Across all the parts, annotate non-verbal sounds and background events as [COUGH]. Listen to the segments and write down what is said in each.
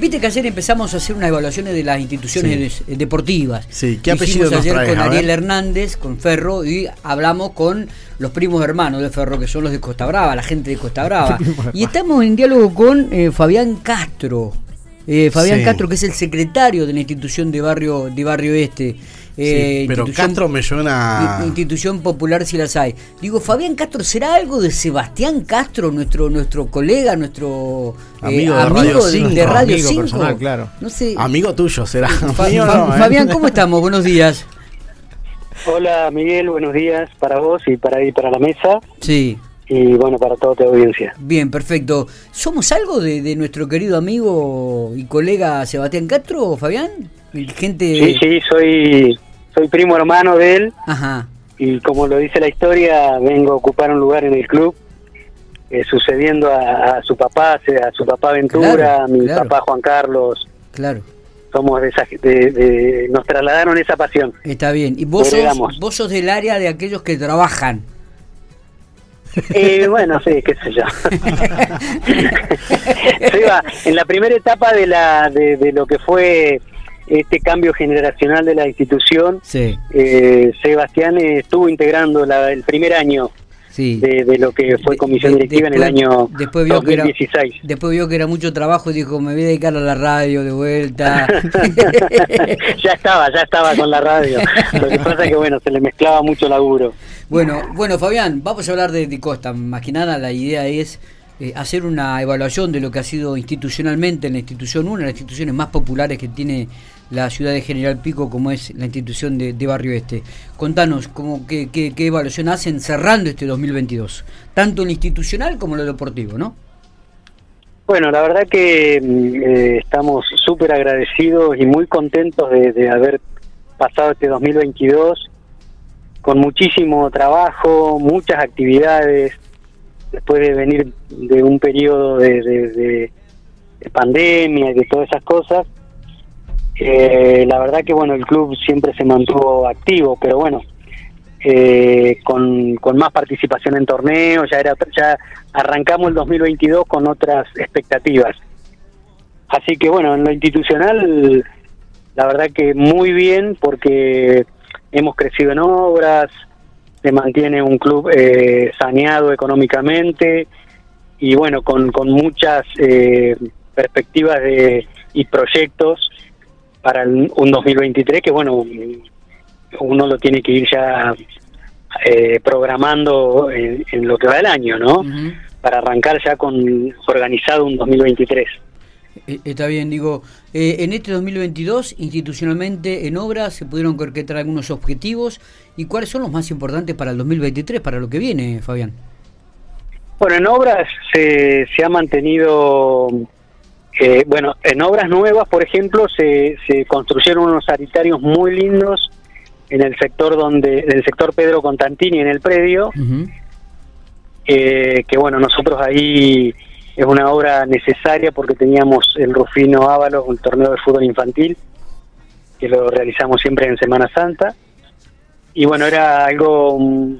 Viste que ayer empezamos a hacer unas evaluaciones de las instituciones eh, deportivas. Sí, ¿qué apellido nos ayer traes? con. Ariel Hernández, con Ferro, y hablamos con los primos hermanos de Ferro, que son los de Costa Brava, la gente de Costa [LAUGHS] Brava. y estamos en diálogo con eh, Fabián Castro. Eh, Fabián Sí. Castro, que es el secretario de la institución de barrio, de barrio Este. Eh, Sí, pero Castro me suena. Institución popular si las hay. Digo, Fabián Castro, ¿será algo de Sebastián Castro, nuestro nuestro colega, nuestro eh, Amigo de Radio amigo de, Cinco. de Radio Amigo 5? personal, claro. No sé. Amigo tuyo será. Fa- no, ¿eh? Fabián, ¿cómo estamos? Buenos días. Hola Miguel, buenos días para vos y para ahí para la mesa Sí, y bueno para toda tu audiencia. bien, perfecto. ¿Somos algo de, de nuestro querido amigo y colega Sebastián Castro, Fabián? El Gente... Sí, sí, soy soy primo hermano de él Ajá. y como lo dice la historia vengo a ocupar un lugar en el club eh, sucediendo a, a su papá, a su papá Ventura, Claro, a mi claro. papá Juan Carlos. Claro, Somos de, esa, de, de- nos trasladaron esa pasión. está bien. ¿Y vos sos, vos sos del área de aquellos que trabajan? Eh, bueno, sí, qué sé yo. [LAUGHS] [LAUGHS] Seba, en la primera etapa de, la, de, de lo que fue este cambio generacional de la institución, Sí, eh, Sebastián estuvo integrando la- el primer año sí. de, de lo que fue comisión de- directiva en el año después vio que era- 2016. Después vio que era mucho trabajo y dijo, me voy a dedicar a la radio de vuelta. [LAUGHS] ya estaba, ya estaba con la radio. Lo que pasa es que bueno, se le mezclaba mucho laburo. bueno, bueno, Fabián, vamos a hablar de, de Costa. Más que nada la idea es eh, hacer una evaluación de lo que ha sido institucionalmente en la institución, una de las instituciones más populares que tiene la ciudad de General Pico, como es la institución de, de Barrio Este. Contanos, cómo, qué, qué, evaluación hacen cerrando este 2022, tanto en lo institucional como en lo deportivo, ¿no? Bueno, la verdad que mm, eh, estamos súper agradecidos y muy contentos de, haber pasado este 2022 con muchísimo trabajo, muchas actividades, después de venir de un periodo de- de- de pandemia y de todas esas cosas. Eh, la verdad que bueno, el club siempre se mantuvo activo, pero bueno, eh, con, con más participación en torneos, ya era ya arrancamos el 2022 con otras expectativas. Así que bueno, en lo institucional, la verdad que muy bien porque hemos crecido en obras, se mantiene un club eh, saneado económicamente y bueno, con, con muchas eh, perspectivas de, y proyectos para el- un 2023 que bueno, uno lo tiene que ir ya eh, programando en, en lo que va el año, ¿no? Para arrancar ya con organizado un 2023. Eh, Está bien, digo, eh, en este 2022, institucionalmente en obras, se pudieron concretar algunos objetivos. ¿Y cuáles son los más importantes para el 2023, para lo que viene, Fabián? Bueno, en obras se, se ha mantenido, eh, bueno, en obras nuevas, por ejemplo, se, se construyeron unos sanitarios muy lindos en el sector donde, en el sector Pedro Contantini, en el predio, eh, que bueno, nosotros ahí es una obra necesaria porque teníamos el Rufino Ábalos, un torneo de fútbol infantil, que lo realizamos siempre en Semana Santa, y bueno, era algo mm,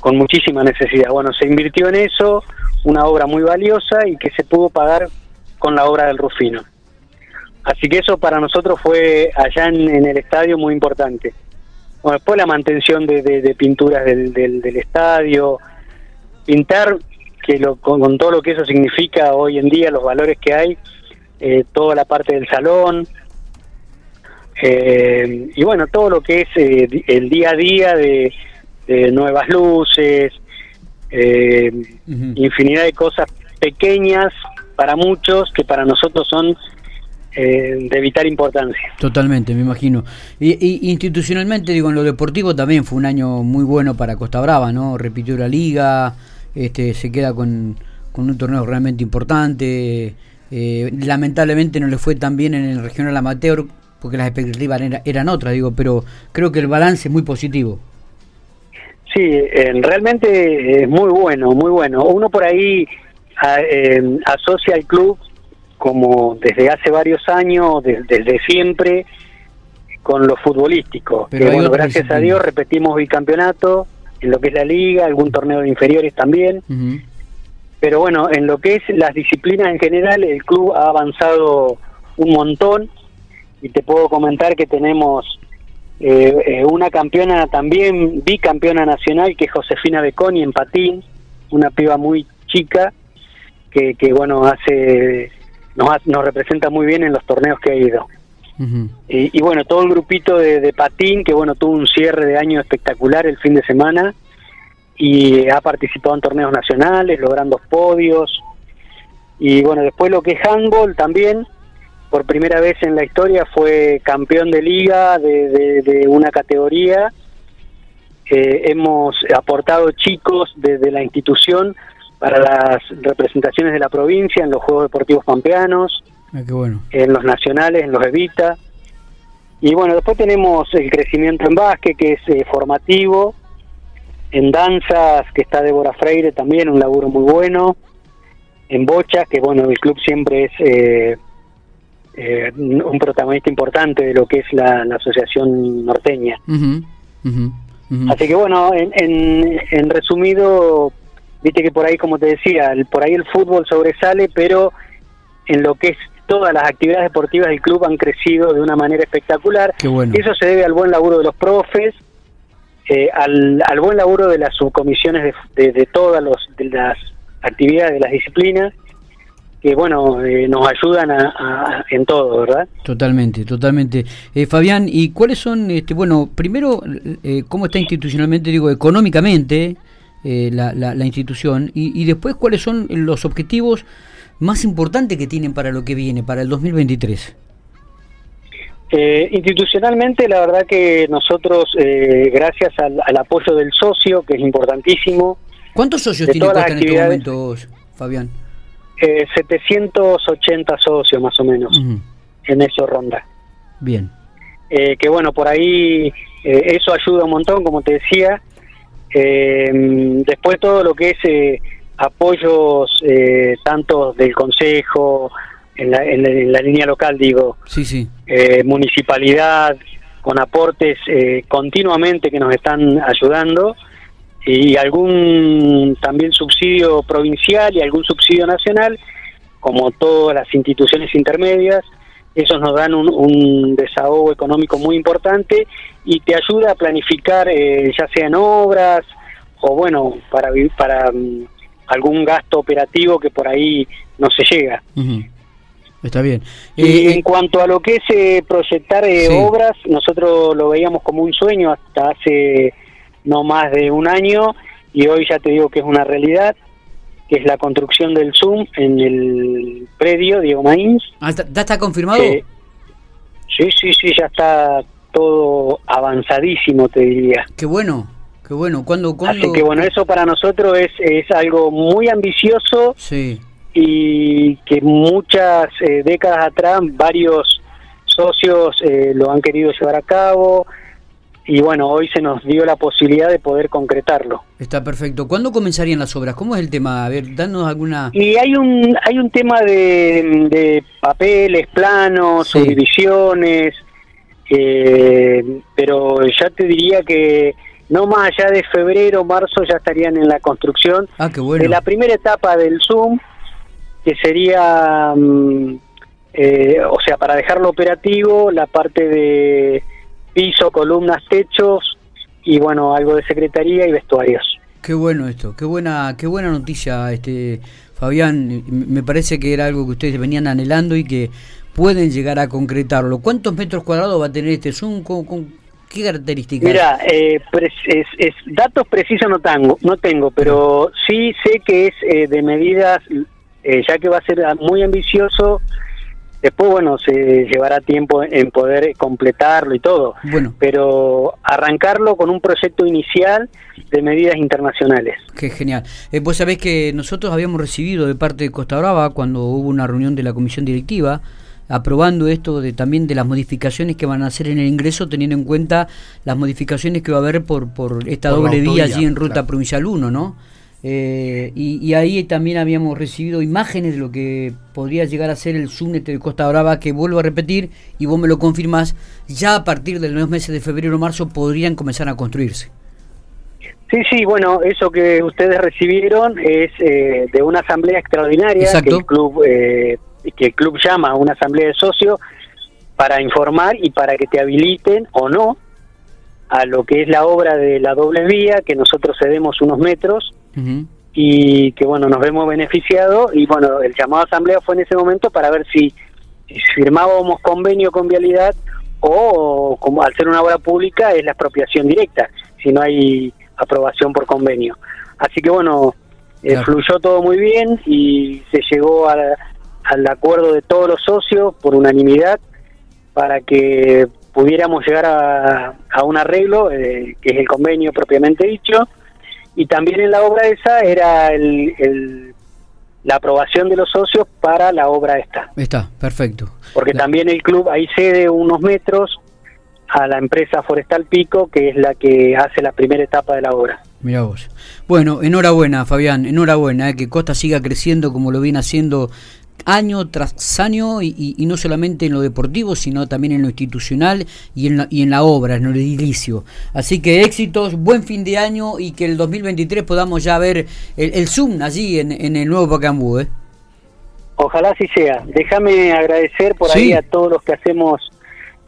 con muchísima necesidad. Bueno, se invirtió en eso, una obra muy valiosa y que se pudo pagar con la obra del Rufino. Así que eso para nosotros fue allá en, en el estadio muy importante. Bueno, después la mantención de, de- de pinturas del, del, del estadio, pintar, que lo, con, con todo lo que eso significa hoy en día, los valores que hay, eh, toda la parte del salón, eh, y bueno, todo lo que es eh, el día a día de, de nuevas luces, eh, Ujú. infinidad de cosas pequeñas para muchos que para nosotros son eh, de vital importancia. Totalmente, me imagino. Y, y institucionalmente, digo, en lo deportivo también fue un año muy bueno para Costa Brava, ¿no? Repitió la liga, este, se queda con, con un torneo realmente importante. Eh, lamentablemente no le fue tan bien en el regional amateur porque las expectativas era- eran otras, digo, pero creo que el balance es muy positivo. Sí, eh, realmente es muy bueno, muy bueno. Uno por ahí a- eh, asocia al club como desde hace varios años, de- desde siempre, con lo futbolístico. Pero Que, bueno, gracias a. Dios repetimos bicampeonato en lo que es la liga, algún torneo de inferiores también. Pero bueno, en lo que es las disciplinas en general, el club ha avanzado un montón y te puedo comentar que tenemos eh, eh, una campeona también, bicampeona nacional, que es Josefina Beconi en patín, una piba muy chica que, que bueno, hace nos, nos representa muy bien en los torneos que ha ido. y, bueno, todo el grupito de, de, patín, que bueno, tuvo un cierre de año espectacular el fin de semana y ha participado en torneos nacionales, logrando podios. Y bueno, después lo que es handball también, por primera vez en la historia fue campeón de liga de, una categoría. Eh, hemos aportado chicos desde la institución para las representaciones de la provincia en los Juegos Deportivos Pampeanos, ah, bueno. en los nacionales, en los Evita. Y bueno, después tenemos el crecimiento en básquet, que es eh, formativo, en danzas, que está Débora Freire también, un laburo muy bueno, en bochas, que bueno, el club siempre es eh, eh, un protagonista importante de lo que es la, asociación norteña. Así que bueno, en, en, resumido, viste que por ahí, como te decía, por ahí el fútbol sobresale, pero en lo que es todas las actividades deportivas del club han crecido de una manera espectacular. Eso se debe al buen laburo de los profes, eh, al, al, buen laburo de las subcomisiones de, de, todas los, de las actividades, de las disciplinas, que bueno, eh, nos ayudan a, en todo, ¿verdad? Totalmente, totalmente. Eh, Fabián, ¿y cuáles son, este, bueno, primero, eh, cómo está institucionalmente, digo, económicamente la, la, institución, y, y, después cuáles son los objetivos más importantes que tienen para lo que viene, para el 2023? institucionalmente, la verdad que nosotros, gracias al, apoyo del socio, que es importantísimo. ¿Cuántos socios tiene en este momento, Fabián? Eh, 780 socios más o menos, en eso ronda. Bien. Eh, que bueno, por ahí eh, eso ayuda un montón, como te decía. Eh, después todo lo que es apoyos tanto del Consejo, en la, en la, línea local digo, sí, sí. municipalidad, con aportes continuamente que nos están ayudando y algún también subsidio provincial y algún subsidio nacional, como todas las instituciones intermedias. Esos nos dan un, desahogo económico muy importante y te ayuda a planificar, eh, ya sean obras o bueno, para, para um, algún gasto operativo que por ahí no se llega. Está bien. y eh, en cuanto a lo que es eh, proyectar obras, nosotros lo veíamos como un sueño hasta hace no más de un año y hoy ya te digo que es una realidad, que es la construcción del Zoom en el predio Diego Maíz. Ah, ¿Ya está confirmado? sí, sí, sí, ya está todo avanzadísimo, te diría. Qué bueno, qué bueno. ¿Cuándo, Así que bueno, eso para nosotros es, es algo muy ambicioso sí. y que muchas eh, décadas atrás varios socios eh, lo han querido llevar a cabo, y bueno, hoy se nos dio la posibilidad de poder concretarlo. Está perfecto. ¿Cuándo comenzarían las obras? ¿Cómo es el tema? A ver, danos alguna... Y hay un, hay un tema de, papeles, planos, subdivisiones, eh, pero ya te diría que no más allá de febrero, marzo ya estarían en la construcción ah, qué bueno. de la primera etapa del Zoom, que sería, mm, eh, o sea, para dejarlo operativo, la parte de piso, columnas, techos y bueno, algo de secretaría y vestuarios. Qué bueno esto, qué buena, qué buena noticia, este Fabián. Me parece que era algo que ustedes venían anhelando y que pueden llegar a concretarlo. ¿Cuántos metros cuadrados va a tener este Zoom? ¿Con, qué características? Mira, eh, es, datos precisos no tengo, no tengo, pero sí sé que es eh, de medidas, eh, ya que va a ser muy ambicioso Después, bueno, se llevará tiempo en poder completarlo y todo. Bueno. Pero arrancarlo con un proyecto inicial de medidas internacionales. Qué genial. Eh, vos sabés que nosotros habíamos recibido de parte de Costa Brava, cuando hubo una reunión de la comisión directiva, aprobando esto de también de las modificaciones que van a hacer en el ingreso, teniendo en cuenta las modificaciones que va a haber por, por esta doble vía allí en Ruta Provincial 1, ¿no? Eh, y, ahí también habíamos recibido imágenes de lo que podría llegar a ser el subnete de Costa Brava, que vuelvo a repetir, y vos me lo confirmás, ya a partir de los meses de febrero o marzo podrían comenzar a construirse. Sí, sí, bueno, eso que ustedes recibieron es eh, de una asamblea extraordinaria que el club eh, que el club llama a una asamblea de socios para informar y para que te habiliten o no a lo que es la obra de la doble vía, que nosotros cedemos unos metros y que bueno, nos vemos beneficiados y bueno, el llamado a asamblea fue en ese momento para ver si, firmábamos convenio con vialidad o como al ser una obra pública es la expropiación directa, si no hay aprobación por convenio. Así que bueno, eh, fluyó todo muy bien y se llegó al acuerdo de todos los socios por unanimidad para que pudiéramos llegar a, un arreglo, eh, que es el convenio propiamente dicho, y también en la obra esa era el, la aprobación de los socios para la obra esta. Está, perfecto. Porque también el club ahí cede unos metros a la empresa Forestal Pico, que es la que hace la primera etapa de la obra. Mira vos. Bueno, enhorabuena, Fabián, enhorabuena, eh, que Costa siga creciendo como lo viene haciendo año tras año y, no solamente en lo deportivo, sino también en lo institucional y en la, y en la obra, en lo edilicio. Así que éxitos, buen fin de año y que el 2023 podamos ya ver el, Zoom allí en, el nuevo Pacambú. ¿eh? Ojalá así sea. Déjame agradecer por ahí a todos los que hacemos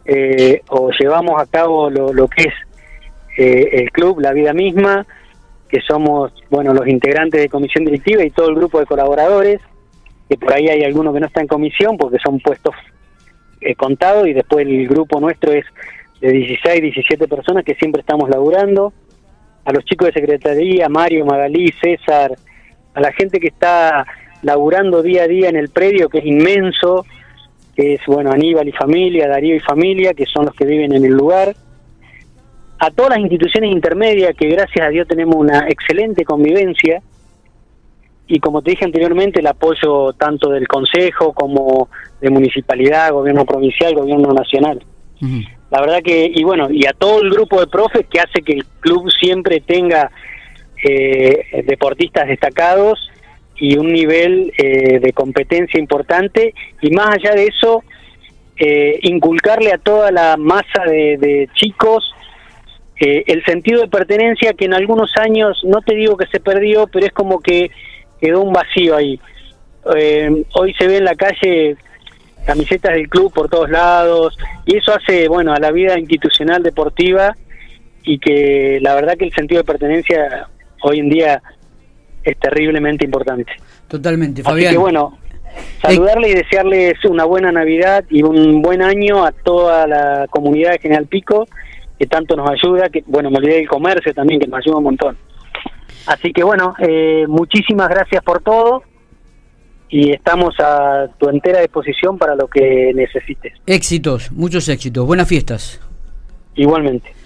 eh, o llevamos a cabo lo, que es eh, el club, la vida misma, que somos bueno los integrantes de comisión directiva y todo el grupo de colaboradores que por ahí hay algunos que no están en comisión porque son puestos eh, contados y después el grupo nuestro es de 16, 17 personas que siempre estamos laburando, a los chicos de secretaría, Mario, Magalí, César, a la gente que está laburando día a día en el predio, que es inmenso, que es, bueno, Aníbal y familia, Darío y familia, que son los que viven en el lugar, a todas las instituciones intermedias, que gracias a Dios tenemos una excelente convivencia, y como te dije anteriormente, el apoyo tanto del Consejo como de Municipalidad, Gobierno Provincial, Gobierno Nacional. La verdad que, y bueno, y a todo el grupo de profes que hace que el club siempre tenga eh, deportistas destacados y un nivel eh, de competencia importante, y más allá de eso, eh, inculcarle a toda la masa de, de chicos el sentido de pertenencia que en algunos años, no te digo que se perdió, pero es como que quedó un vacío ahí. Eh, hoy se ve en la calle camisetas del club por todos lados y eso hace, bueno, a la vida institucional deportiva y que la verdad que el sentido de pertenencia hoy en día es terriblemente importante. Totalmente, Fabián. Así que bueno, saludarles y desearles una buena Navidad y un buen año a toda la comunidad de General Pico que tanto nos ayuda, que bueno, me olvidé del comercio también que nos ayuda un montón. Así que bueno, eh, muchísimas gracias por todo y estamos a tu entera disposición para lo que necesites. Éxitos, muchos éxitos, buenas fiestas. Igualmente.